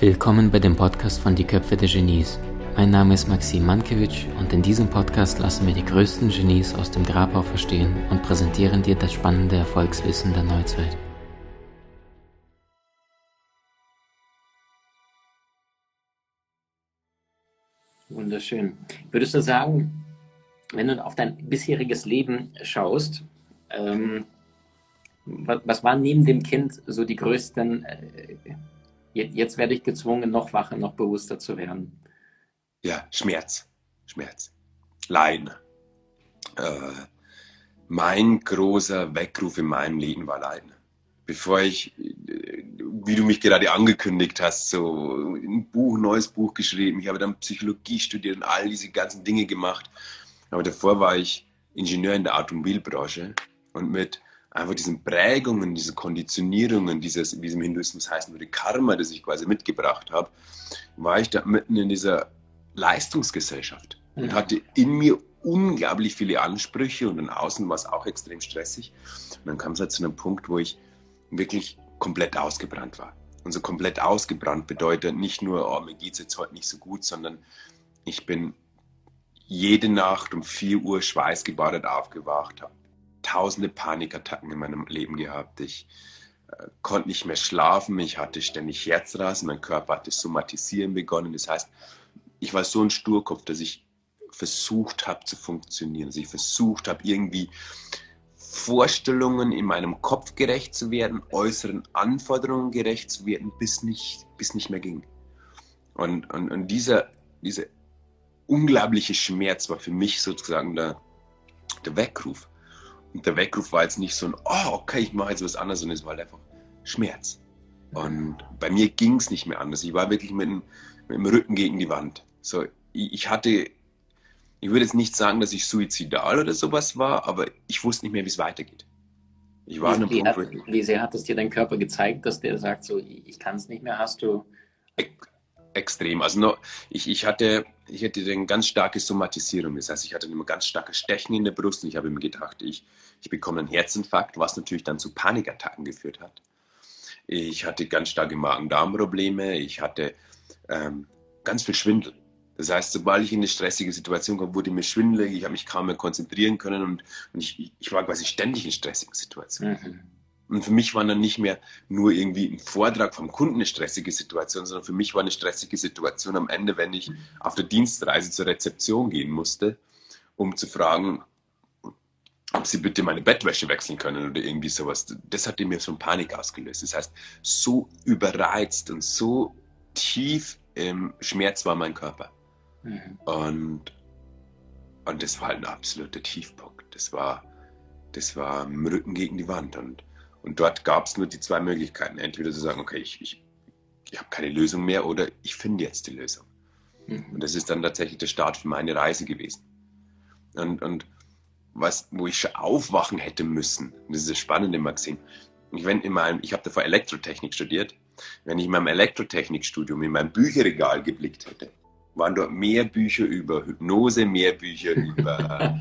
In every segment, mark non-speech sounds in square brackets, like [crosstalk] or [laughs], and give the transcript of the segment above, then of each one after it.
Willkommen bei dem Podcast von Die Köpfe der Genies. Mein Name ist Maxim Mankewitsch und in diesem Podcast lassen wir die größten Genies aus dem Grabau verstehen und präsentieren dir das spannende Erfolgswissen der Neuzeit. Wunderschön. Würdest du sagen, wenn du auf dein bisheriges Leben schaust, ähm, was, waren neben dem Kind so die größten äh, jetzt werde ich gezwungen, noch wacher, noch bewusster zu werden. Ja, Schmerz. Schmerz. Leiden. Äh, mein großer Weckruf in meinem Leben war Leiden. Bevor ich, äh, wie du mich gerade angekündigt hast, so ein Buch, ein neues Buch geschrieben, ich habe dann Psychologie studiert und all diese ganzen Dinge gemacht. Aber davor war ich Ingenieur in der Automobilbranche und mit einfach diesen Prägungen, diesen Konditionierungen, dieses, wie es im Hinduismus heißen würde, Karma, das ich quasi mitgebracht habe, war ich da mitten in dieser Leistungsgesellschaft und ja. hatte in mir unglaublich viele Ansprüche und in außen war es auch extrem stressig. Und dann kam es halt zu einem Punkt, wo ich wirklich komplett ausgebrannt war. Und so komplett ausgebrannt bedeutet nicht nur, oh, mir geht es jetzt heute nicht so gut, sondern ich bin jede Nacht um 4 Uhr schweißgebadet aufgewacht, habe tausende Panikattacken in meinem Leben gehabt. Ich äh, konnte nicht mehr schlafen, ich hatte ständig Herzrasen, mein Körper hatte somatisieren begonnen. Das heißt, ich war so ein Sturkopf, dass ich versucht habe zu funktionieren, dass ich versucht habe, irgendwie Vorstellungen in meinem Kopf gerecht zu werden, äußeren Anforderungen gerecht zu werden, bis nicht, bis nicht mehr ging. Und, und, und dieser, dieser unglaubliche Schmerz war für mich sozusagen der, der Weckruf. Und der Weckruf war jetzt nicht so ein, oh, okay, ich mache jetzt was anderes, sondern es war halt einfach Schmerz. Und bei mir ging es nicht mehr anders. Ich war wirklich mit dem, mit dem Rücken gegen die Wand. So, ich, ich, hatte, ich würde jetzt nicht sagen, dass ich suizidal oder sowas war, aber ich wusste nicht mehr, wie es weitergeht. Ich war wie, wie, Punkt, hat, wie sehr hat es dir dein Körper gezeigt, dass der sagt, so, ich kann es nicht mehr? Hast du extrem. Also noch, ich, ich hatte, ich hatte eine ganz starke Somatisierung. Das heißt, ich hatte immer ganz starke Stechen in der Brust und ich habe mir gedacht, ich, ich bekomme einen Herzinfarkt, was natürlich dann zu Panikattacken geführt hat. Ich hatte ganz starke Magen-Darm-Probleme. Ich hatte ähm, ganz viel Schwindel. Das heißt, sobald ich in eine stressige Situation kam, wurde mir schwindelig, ich habe mich kaum mehr konzentrieren können und, und ich, ich war quasi ständig in stressigen Situationen. Mhm. Und für mich war dann nicht mehr nur irgendwie ein Vortrag vom Kunden eine stressige Situation, sondern für mich war eine stressige Situation am Ende, wenn ich auf der Dienstreise zur Rezeption gehen musste, um zu fragen, ob sie bitte meine Bettwäsche wechseln können oder irgendwie sowas. Das hat in mir eine Panik ausgelöst. Das heißt, so überreizt und so tief im Schmerz war mein Körper. Mhm. Und, und das war halt ein absoluter Tiefpunkt. Das war, das war im Rücken gegen die Wand. Und und dort gab es nur die zwei Möglichkeiten. Entweder zu sagen, okay, ich, ich, ich habe keine Lösung mehr oder ich finde jetzt die Lösung. Mhm. Und das ist dann tatsächlich der Start für meine Reise gewesen. Und, und was, wo ich schon aufwachen hätte müssen, und das ist das Spannende, Maxim, ich, wenn in meinem, ich habe davor Elektrotechnik studiert, wenn ich in meinem Elektrotechnikstudium in mein Bücherregal geblickt hätte, waren dort mehr Bücher über Hypnose, mehr Bücher [laughs] über,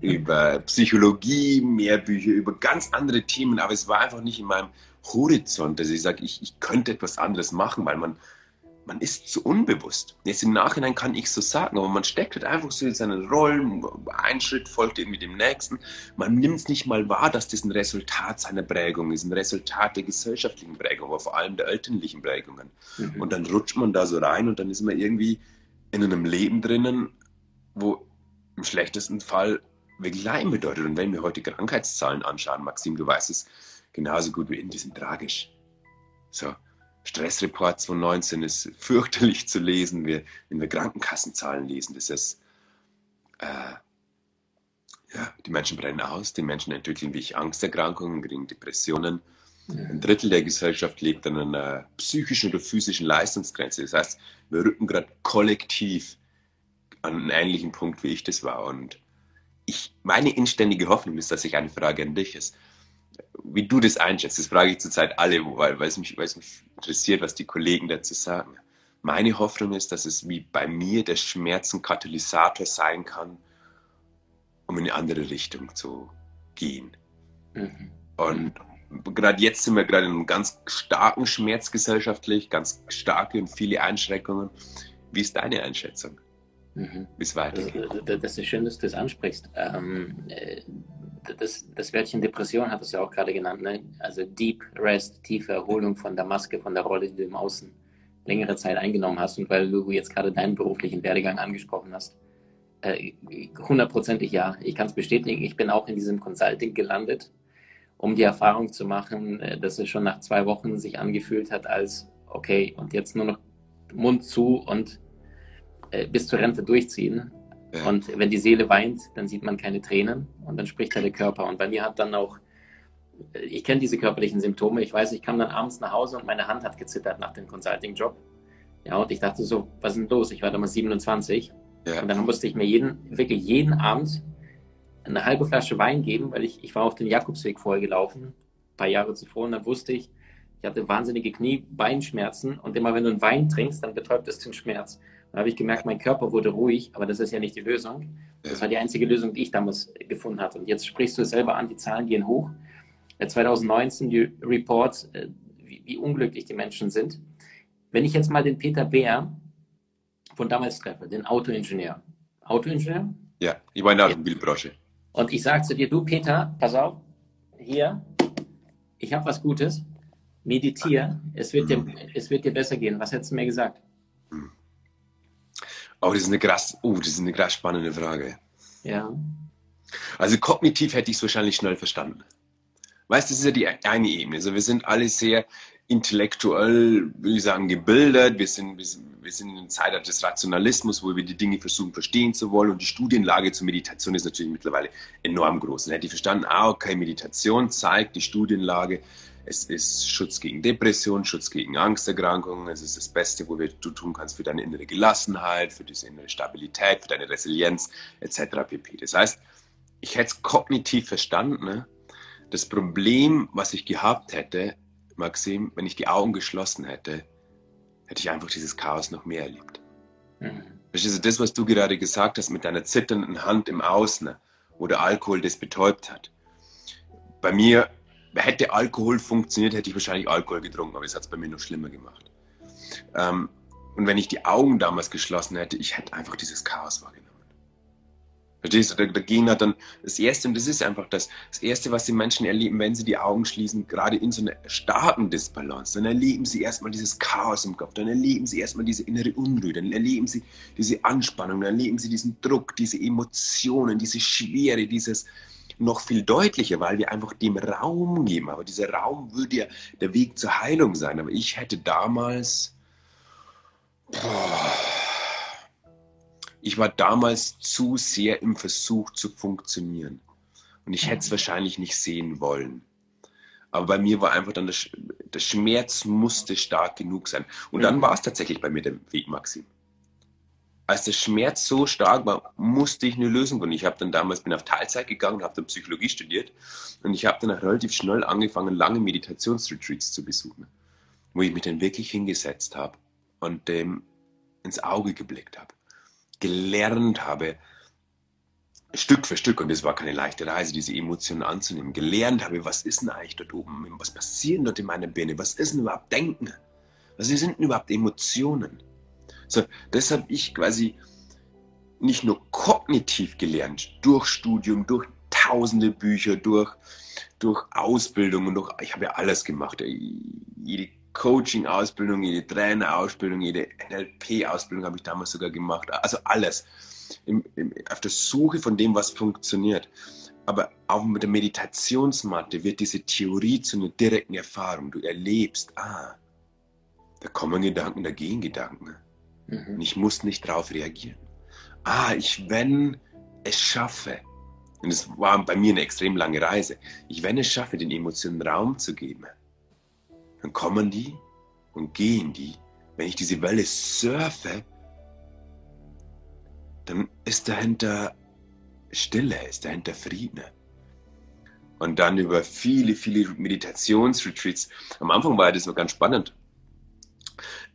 über Psychologie, mehr Bücher über ganz andere Themen, aber es war einfach nicht in meinem Horizont, dass ich sage, ich, ich könnte etwas anderes machen, weil man, man ist zu unbewusst. Jetzt im Nachhinein kann ich so sagen, aber man steckt halt einfach so in seinen Rollen, ein Schritt folgt irgendwie dem nächsten. Man nimmt es nicht mal wahr, dass das ein Resultat seiner Prägung ist, ein Resultat der gesellschaftlichen Prägung, aber vor allem der elterlichen Prägungen. Mhm. Und dann rutscht man da so rein und dann ist man irgendwie in einem Leben drinnen, wo im schlechtesten Fall Leiden bedeutet. Und wenn wir heute Krankheitszahlen anschauen, Maxim, du weißt es genauso gut wie in, die sind tragisch. So, Stressreport 2019 ist fürchterlich zu lesen. Wir, wenn wir Krankenkassenzahlen lesen, das ist, äh, ja, die Menschen brennen aus, die Menschen entwickeln wie ich Angsterkrankungen, kriegen Depressionen. Ein Drittel der Gesellschaft lebt an einer psychischen oder physischen Leistungsgrenze. Das heißt, wir rücken gerade kollektiv an einen ähnlichen Punkt, wie ich das war. Und ich, meine inständige Hoffnung ist, dass ich eine Frage an dich ist. Wie du das einschätzt, das frage ich zurzeit alle, weil, weil, es mich, weil es mich interessiert, was die Kollegen dazu sagen. Meine Hoffnung ist, dass es wie bei mir der Schmerz ein Katalysator sein kann, um in eine andere Richtung zu gehen. Mhm. Und gerade jetzt sind wir gerade in einem ganz starken Schmerz gesellschaftlich, ganz starke und viele Einschränkungen. Wie ist deine Einschätzung? Mhm. Wie es weitergeht? Das, ist schön, dass du das ansprichst. Ähm, äh, das, das Wörtchen Depression hat es ja auch gerade genannt. Ne? Also Deep Rest, tiefe Erholung von der Maske, von der Rolle, die du im Außen längere Zeit eingenommen hast. Und weil du jetzt gerade deinen beruflichen Werdegang angesprochen hast, äh, hundertprozentig ja. Ich kann es bestätigen. Ich bin auch in diesem Consulting gelandet, um die Erfahrung zu machen, äh, dass es schon nach zwei Wochen sich angefühlt hat als, okay, und jetzt nur noch Mund zu und äh, bis zur Rente durchziehen. Ja. Und wenn die Seele weint, dann sieht man keine Tränen und dann spricht halt der Körper. Und bei mir hat dann auch, äh, ich kenne diese körperlichen Symptome. Ich weiß, ich kam dann abends nach Hause und meine Hand hat gezittert nach dem Consulting-Job. Ja, und ich dachte so, was ist denn los? Ich war damals 27. Ja. Und dann musste ich mir jeden, wirklich jeden Abend eine halbe Flasche Wein geben, weil ich, ich war auf den Jakobsweg vorher gelaufen, ein paar Jahre zuvor, und dann wusste ich, ich hatte wahnsinnige Knie, Beinschmerzen und immer wenn du einen Wein trinkst, dann betäubt es den Schmerz. Dann habe ich gemerkt, mein Körper wurde ruhig, aber das ist ja nicht die Lösung. Das war die einzige Lösung, die ich damals gefunden hatte. Und jetzt sprichst du es selber an, die Zahlen gehen hoch. 2019 die Reports, äh, wie, wie unglücklich die Menschen sind. Wenn ich jetzt mal den Peter Bär von damals treffe, den Autoingenieur. Autoingenieur? Ja, ich war in der Automobilbranche. Und ich sage zu dir, du Peter, pass auf, hier, ich habe was Gutes, meditiere, es wird, dir, es wird dir besser gehen. Was hättest du mir gesagt? Oh, das ist eine krass, oh, das ist eine krass spannende Frage. Ja. Also kognitiv hätte ich es wahrscheinlich schnell verstanden. Weißt du, das ist ja die eine Ebene. Also wir sind alle sehr intellektuell, würde ich sagen, gebildet. Wir sind, wir sind, wir sind in einer Zeit des Rationalismus, wo wir die Dinge versuchen verstehen zu wollen. Und die Studienlage zur Meditation ist natürlich mittlerweile enorm groß. Dann hätte ich verstanden, ah, okay, Meditation zeigt die Studienlage, es ist Schutz gegen Depression, Schutz gegen Angsterkrankungen. Es ist das Beste, wo du tun kannst für deine innere Gelassenheit, für diese innere Stabilität, für deine Resilienz etc. pp. Das heißt, ich hätte es kognitiv verstanden. Ne? Das Problem, was ich gehabt hätte, Maxim, wenn ich die Augen geschlossen hätte, hätte ich einfach dieses Chaos noch mehr erlebt. Mhm. Verstehst du, das, was du gerade gesagt hast mit deiner zitternden Hand im Außen, wo der Alkohol das betäubt hat. Bei mir hätte Alkohol funktioniert, hätte ich wahrscheinlich Alkohol getrunken, aber es hat es bei mir noch schlimmer gemacht. Ähm, und wenn ich die Augen damals geschlossen hätte, ich hätte einfach dieses Chaos wahrgenommen. Verstehst du? Da, da gehen halt dann das Erste, und das ist einfach das, das Erste, was die Menschen erleben, wenn sie die Augen schließen, gerade in so einer starken Disbalance, dann erleben sie erstmal dieses Chaos im Kopf, dann erleben sie erstmal diese innere Unruhe, dann erleben sie diese Anspannung, dann erleben sie diesen Druck, diese Emotionen, diese Schwere, dieses, noch viel deutlicher, weil wir einfach dem Raum geben. Aber dieser Raum würde ja der Weg zur Heilung sein. Aber ich hätte damals, boah, ich war damals zu sehr im Versuch zu funktionieren. Und ich hätte es wahrscheinlich nicht sehen wollen. Aber bei mir war einfach dann der, der Schmerz musste stark genug sein. Und dann war es tatsächlich bei mir der Weg, Maxim als der Schmerz so stark war, musste ich eine Lösung finden. Ich habe dann damals bin auf Teilzeit gegangen, habe dann Psychologie studiert und ich habe dann auch relativ schnell angefangen, lange Meditationsretreats zu besuchen, wo ich mich dann wirklich hingesetzt habe und dem ins Auge geblickt habe, gelernt habe, Stück für Stück, und das war keine leichte Reise, diese Emotionen anzunehmen, gelernt habe, was ist denn eigentlich dort oben, was passiert dort in meiner Birne, was ist denn überhaupt Denken, was sind denn überhaupt Emotionen? So, das habe ich quasi nicht nur kognitiv gelernt, durch Studium, durch tausende Bücher, durch, durch Ausbildung und durch, ich habe ja alles gemacht. Jede Coaching-Ausbildung, jede Trainer-Ausbildung, jede NLP-Ausbildung habe ich damals sogar gemacht. Also alles. Im, im, auf der Suche von dem, was funktioniert. Aber auch mit der Meditationsmatte wird diese Theorie zu einer direkten Erfahrung. Du erlebst, ah, da kommen Gedanken, da gehen Gedanken. Mhm. Und ich muss nicht darauf reagieren. Ah, ich, wenn es schaffe, und es war bei mir eine extrem lange Reise, ich, wenn es schaffe, den Emotionen Raum zu geben, dann kommen die und gehen die. Wenn ich diese Welle surfe, dann ist dahinter Stille, ist dahinter Frieden. Und dann über viele, viele Meditationsretreats. Am Anfang war das noch ganz spannend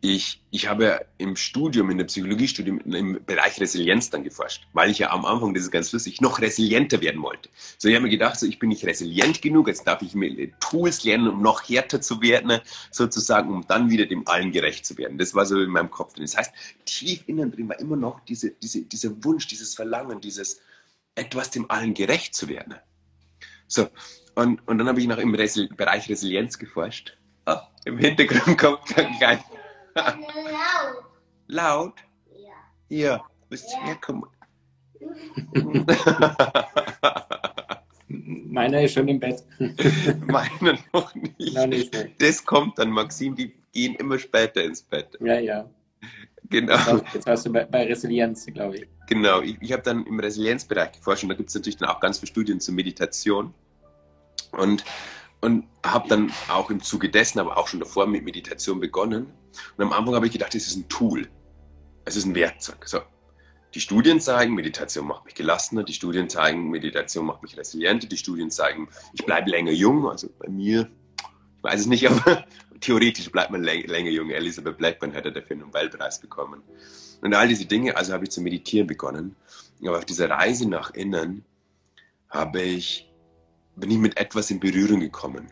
ich, ich habe im Studium, in der Psychologiestudium, im Bereich Resilienz dann geforscht, weil ich ja am Anfang, das ist ganz lustig, noch resilienter werden wollte. So, ich habe mir gedacht, so, ich bin nicht resilient genug, jetzt darf ich mir Tools lernen, um noch härter zu werden, sozusagen, um dann wieder dem allen gerecht zu werden. Das war so in meinem Kopf drin. Das heißt, tief innen drin war immer noch diese, diese, dieser Wunsch, dieses Verlangen, dieses etwas dem allen gerecht zu werden. So, und, und dann habe ich noch im Resil Bereich Resilienz geforscht. Oh, Im Hintergrund kommt ein kleiner Laut. [laughs] Laut? Ja. Hier, bist du herkommen? Meiner ist schon im Bett. [laughs] Meiner noch nicht. Nein, nicht das kommt dann, Maxim, die gehen immer später ins Bett. Ja, ja. Genau. Jetzt warst du bei, bei Resilienz, glaube ich. Genau, ich, ich habe dann im Resilienzbereich geforscht und da gibt es natürlich dann auch ganz viele Studien zur Meditation. Und und habe dann auch im Zuge dessen, aber auch schon davor mit Meditation begonnen. Und am Anfang habe ich gedacht, es ist ein Tool, es ist ein Werkzeug. So. Die Studien zeigen, Meditation macht mich gelassener, die Studien zeigen, Meditation macht mich resilienter, die Studien zeigen, ich bleibe länger jung, also bei mir, ich weiß es nicht, [laughs] aber theoretisch bleibt man länger jung. Elisabeth Blackburn ja dafür einen Nobelpreis bekommen. Und all diese Dinge, also habe ich zu meditieren begonnen. Aber auf dieser Reise nach innen habe ich bin ich mit etwas in Berührung gekommen,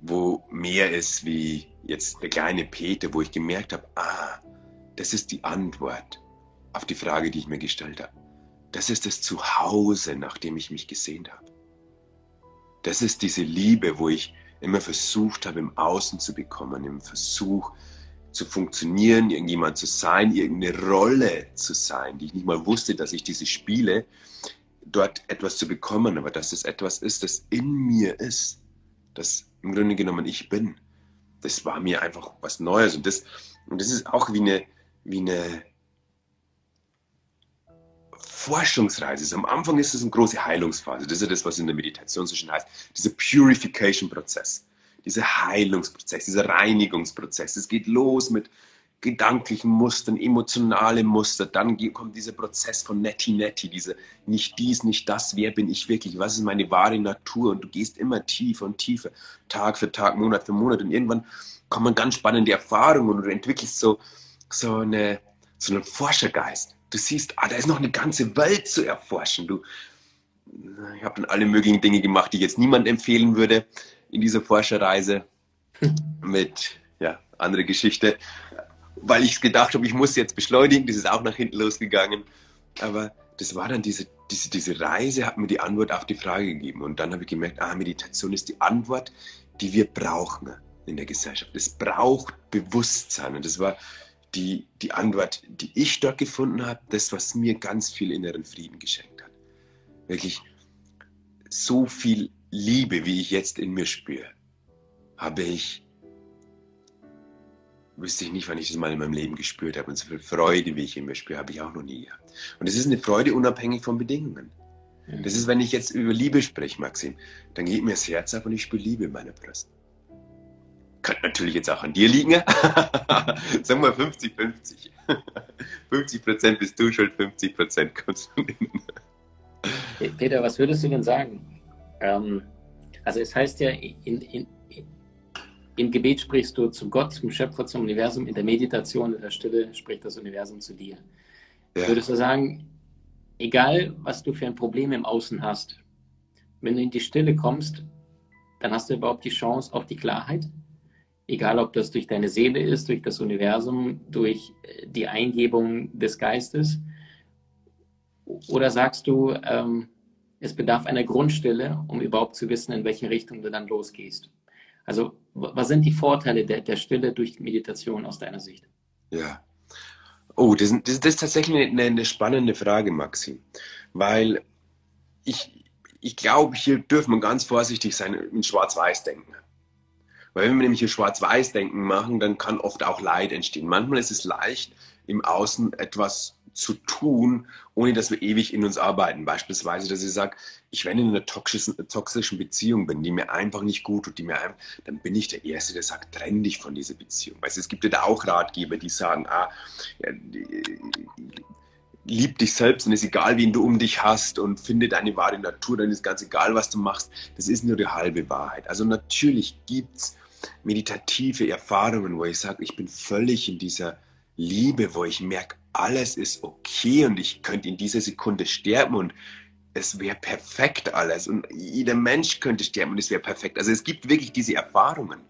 wo mehr ist wie jetzt der kleine Peter, wo ich gemerkt habe, ah, das ist die Antwort auf die Frage, die ich mir gestellt habe. Das ist das Zuhause, nach dem ich mich gesehnt habe. Das ist diese Liebe, wo ich immer versucht habe, im Außen zu bekommen, im Versuch zu funktionieren, irgendjemand zu sein, irgendeine Rolle zu sein, die ich nicht mal wusste, dass ich diese spiele, dort etwas zu bekommen, aber dass es etwas ist, das in mir ist, das im Grunde genommen ich bin. Das war mir einfach was Neues und das, und das ist auch wie eine, wie eine Forschungsreise. Am Anfang ist es eine große Heilungsphase. Das ist das, was in der Meditation so schön heißt. Dieser Purification-Prozess, dieser Heilungsprozess, dieser Reinigungsprozess. Es geht los mit gedanklichen Mustern, emotionale Muster. Dann kommt dieser Prozess von Netti Netti, diese nicht dies, nicht das, wer bin ich wirklich, was ist meine wahre Natur und du gehst immer tiefer und tiefer, Tag für Tag, Monat für Monat und irgendwann kommen ganz spannende Erfahrungen und du entwickelst so, so, eine, so einen Forschergeist. Du siehst, ah, da ist noch eine ganze Welt zu erforschen. Du, ich habe dann alle möglichen Dinge gemacht, die ich jetzt niemand empfehlen würde in dieser Forscherreise mit, ja, andere Geschichte weil ich gedacht habe, ich muss jetzt beschleunigen. Das ist auch nach hinten losgegangen. Aber das war dann diese, diese, diese Reise, hat mir die Antwort auf die Frage gegeben. Und dann habe ich gemerkt, ah, Meditation ist die Antwort, die wir brauchen in der Gesellschaft. Es braucht Bewusstsein. Und das war die, die Antwort, die ich dort gefunden habe, das, was mir ganz viel inneren Frieden geschenkt hat. Wirklich so viel Liebe, wie ich jetzt in mir spüre, habe ich wüsste ich nicht, wann ich das mal in meinem Leben gespürt habe. Und so viel Freude, wie ich in mir spüre, habe ich auch noch nie gehabt. Und es ist eine Freude unabhängig von Bedingungen. Mhm. Das ist, wenn ich jetzt über Liebe spreche, Maxim, dann geht mir das Herz ab und ich spüre Liebe in meiner Brust. Könnte natürlich jetzt auch an dir liegen. Sagen wir 50-50. 50 Prozent bist du schuld, 50 Prozent kommst du innen. Peter, was würdest du denn sagen? Ähm, also es heißt ja, in, in, im Gebet sprichst du zu Gott, zum Schöpfer, zum Universum. In der Meditation, in der Stille spricht das Universum zu dir. Ja. Würdest du sagen, egal was du für ein Problem im Außen hast, wenn du in die Stille kommst, dann hast du überhaupt die Chance auf die Klarheit? Egal, ob das durch deine Seele ist, durch das Universum, durch äh, die Eingebung des Geistes. Oder sagst du, ähm, es bedarf einer Grundstille, um überhaupt zu wissen, in welche Richtung du dann losgehst? Also was sind die Vorteile der, der Stille durch Meditation aus deiner Sicht? Ja. Oh, das, das, das ist tatsächlich eine, eine, spannende Frage, Maxi. Weil ich, ich glaube, hier dürfen wir ganz vorsichtig sein in Schwarz-Weiß-Denken. Weil wenn wir nämlich hier Schwarz-Weiß-Denken machen, dann kann oft auch Leid entstehen. Manchmal ist es leicht, im Außen etwas zu tun, ohne dass wir ewig in uns arbeiten. Beispielsweise, dass ich sage, ich wenn in einer toxischen, toxischen Beziehung bin, die mir einfach nicht gut tut, die mir einfach, dann bin ich der Erste, der sagt, trenn dich von dieser Beziehung. Weißt, es gibt ja da auch Ratgeber, die sagen, ah, ja, lieb dich selbst und ist egal, wen du um dich hast und finde deine wahre Natur, dann ist ganz egal, was du machst. Das ist nur die halbe Wahrheit. Also natürlich gibt es meditative Erfahrungen, wo ich sage, ich bin völlig in dieser Liebe, wo ich merke, alles ist okay und ich könnte in dieser Sekunde sterben und es wäre perfekt alles und jeder Mensch könnte sterben und es wäre perfekt. Also es gibt wirklich diese Erfahrungen.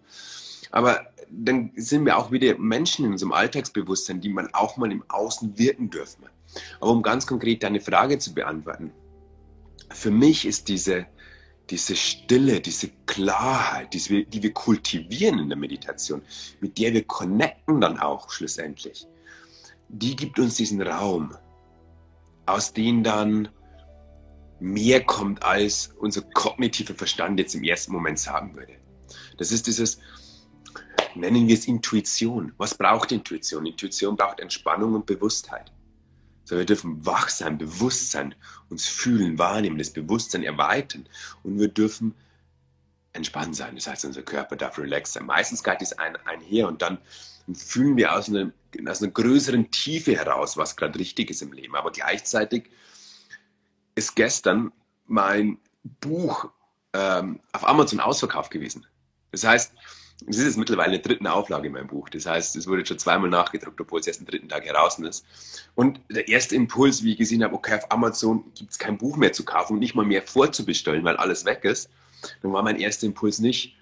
Aber dann sind wir auch wieder Menschen in unserem Alltagsbewusstsein, die man auch mal im Außen wirken dürfen. Aber um ganz konkret deine Frage zu beantworten, für mich ist diese, diese Stille, diese Klarheit, die wir, die wir kultivieren in der Meditation, mit der wir connecten dann auch schlussendlich, die gibt uns diesen Raum, aus dem dann mehr kommt, als unser kognitiver Verstand jetzt im ersten Moment sagen würde. Das ist dieses, nennen wir es Intuition. Was braucht Intuition? Intuition braucht Entspannung und Bewusstheit. So, wir dürfen wach sein, bewusst sein, uns fühlen, wahrnehmen, das Bewusstsein erweitern und wir dürfen entspannt sein. Das heißt, unser Körper darf relaxed sein. Meistens geht es ein, einher und dann fühlen wir aus einer, aus einer größeren Tiefe heraus, was gerade richtig ist im Leben. Aber gleichzeitig ist gestern mein Buch ähm, auf Amazon ausverkauft gewesen. Das heißt, es ist jetzt mittlerweile eine dritten Auflage in meinem Buch. Das heißt, es wurde schon zweimal nachgedruckt, obwohl es erst am dritten Tag heraus ist. Und der erste Impuls, wie ich gesehen habe, okay, auf Amazon gibt es kein Buch mehr zu kaufen und nicht mal mehr vorzubestellen, weil alles weg ist, dann war mein erster Impuls nicht,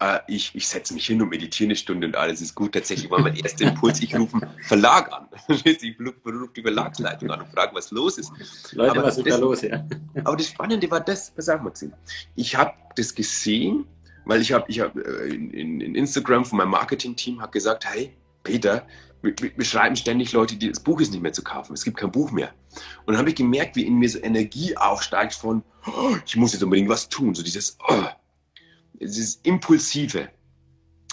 äh, ich, ich setze mich hin und meditiere eine Stunde und alles ist gut. Tatsächlich war mein erster Impuls, ich rufe einen Verlag an. [laughs] ich rufe die Verlagsleitung an und frage, was los ist. Leute, aber was ist da los? Ja. Aber das Spannende war das, was auch Maxim. Ich habe das gesehen, weil ich habe ich hab, äh, in, in Instagram von meinem Marketing-Team gesagt, hey, Peter, wir, wir, schreiben ständig Leute, die das Buch ist nicht mehr zu kaufen. Es gibt kein Buch mehr. Und dann habe ich gemerkt, wie in mir so Energie aufsteigt von, oh, ich muss jetzt unbedingt was tun. So dieses, oh, dieses Impulsive.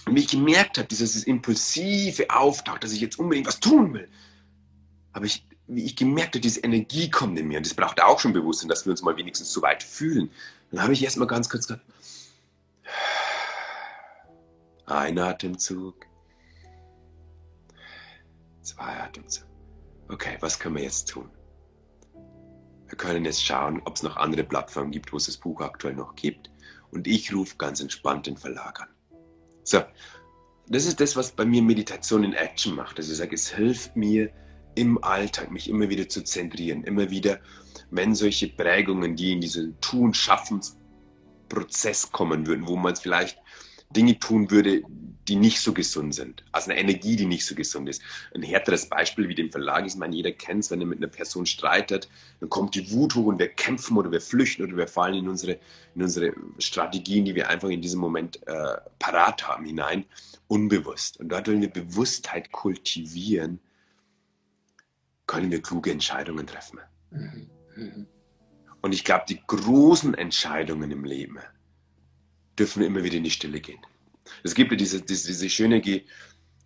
Wie ich gemerkt habe, dieses Impulsive auftaucht, dass ich jetzt unbedingt was tun will, habe ich, wie ich gemerkt habe, diese Energie kommt in mir. Und das braucht auch schon Bewusstsein, dass wir uns mal wenigstens so weit fühlen. Dann habe ich erstmal ganz kurz gesagt, ein Atemzug, zwei Atemzug. Okay, was können wir jetzt tun? Wir können jetzt schauen, ob es noch andere Plattformen gibt, wo es das Buch aktuell noch gibt und ich rufe ganz entspannt den Verlag an. So, das ist das, was bei mir Meditation in Action macht. Also ich sage, es hilft mir im Alltag, mich immer wieder zu zentrieren, immer wieder, wenn solche Prägungen, die in diesen Tun-Schaffens-Prozess kommen würden, wo man vielleicht Dinge tun würde, die nicht so gesund sind. Also eine Energie, die nicht so gesund ist. Ein härteres Beispiel wie dem Verlag ist, man jeder kennt es, wenn er mit einer Person streitet, dann kommt die Wut hoch und wir kämpfen oder wir flüchten oder wir fallen in unsere, in unsere Strategien, die wir einfach in diesem Moment äh, parat haben, hinein, unbewusst. Und dort, wenn wir Bewusstheit kultivieren, können wir kluge Entscheidungen treffen. Mhm. Mhm. Und ich glaube, die großen Entscheidungen im Leben dürfen wir immer wieder in die Stille gehen. Es gibt ja diese, diese, diese schöne Ge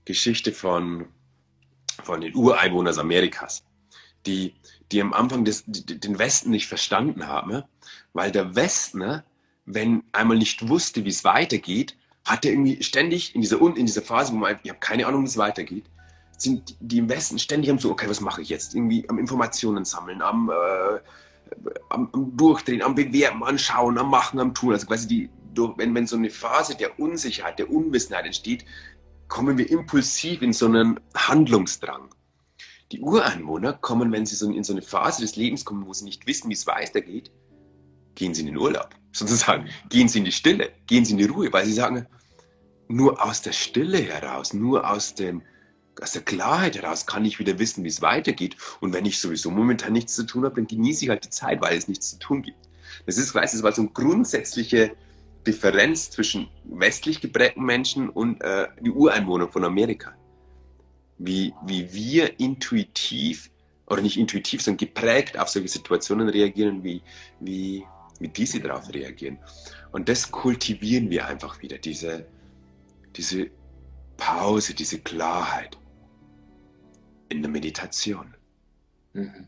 Geschichte von, von den Ureinwohnern Amerikas, die, die am Anfang des, die, den Westen nicht verstanden haben, weil der Westen, wenn einmal nicht wusste, wie es weitergeht, hatte irgendwie ständig in dieser, in dieser Phase, wo man, ich habe keine Ahnung, wie es weitergeht, sind die im Westen ständig am so, okay, was mache ich jetzt? Irgendwie am Informationen sammeln, am, äh, am, am Durchdrehen, am Bewerben, anschauen, am Machen, am Tun. Also quasi die, wenn, wenn so eine Phase der Unsicherheit, der Unwissenheit entsteht, kommen wir impulsiv in so einen Handlungsdrang. Die Ureinwohner kommen, wenn sie so in so eine Phase des Lebens kommen, wo sie nicht wissen, wie es weitergeht, gehen sie in den Urlaub. [laughs] Sozusagen gehen sie in die Stille, gehen sie in die Ruhe, weil sie sagen, nur aus der Stille heraus, nur aus, dem, aus der Klarheit heraus kann ich wieder wissen, wie es weitergeht. Und wenn ich sowieso momentan nichts zu tun habe, dann genieße ich halt die Zeit, weil es nichts zu tun gibt. Das ist, weiß, das war so eine grundsätzliche Differenz zwischen westlich geprägten Menschen und äh, die Ureinwohner von Amerika. Wie, wie wir intuitiv, oder nicht intuitiv, sondern geprägt auf solche Situationen reagieren, wie, wie, wie diese darauf reagieren. Und das kultivieren wir einfach wieder, diese, diese Pause, diese Klarheit in der Meditation. Mhm.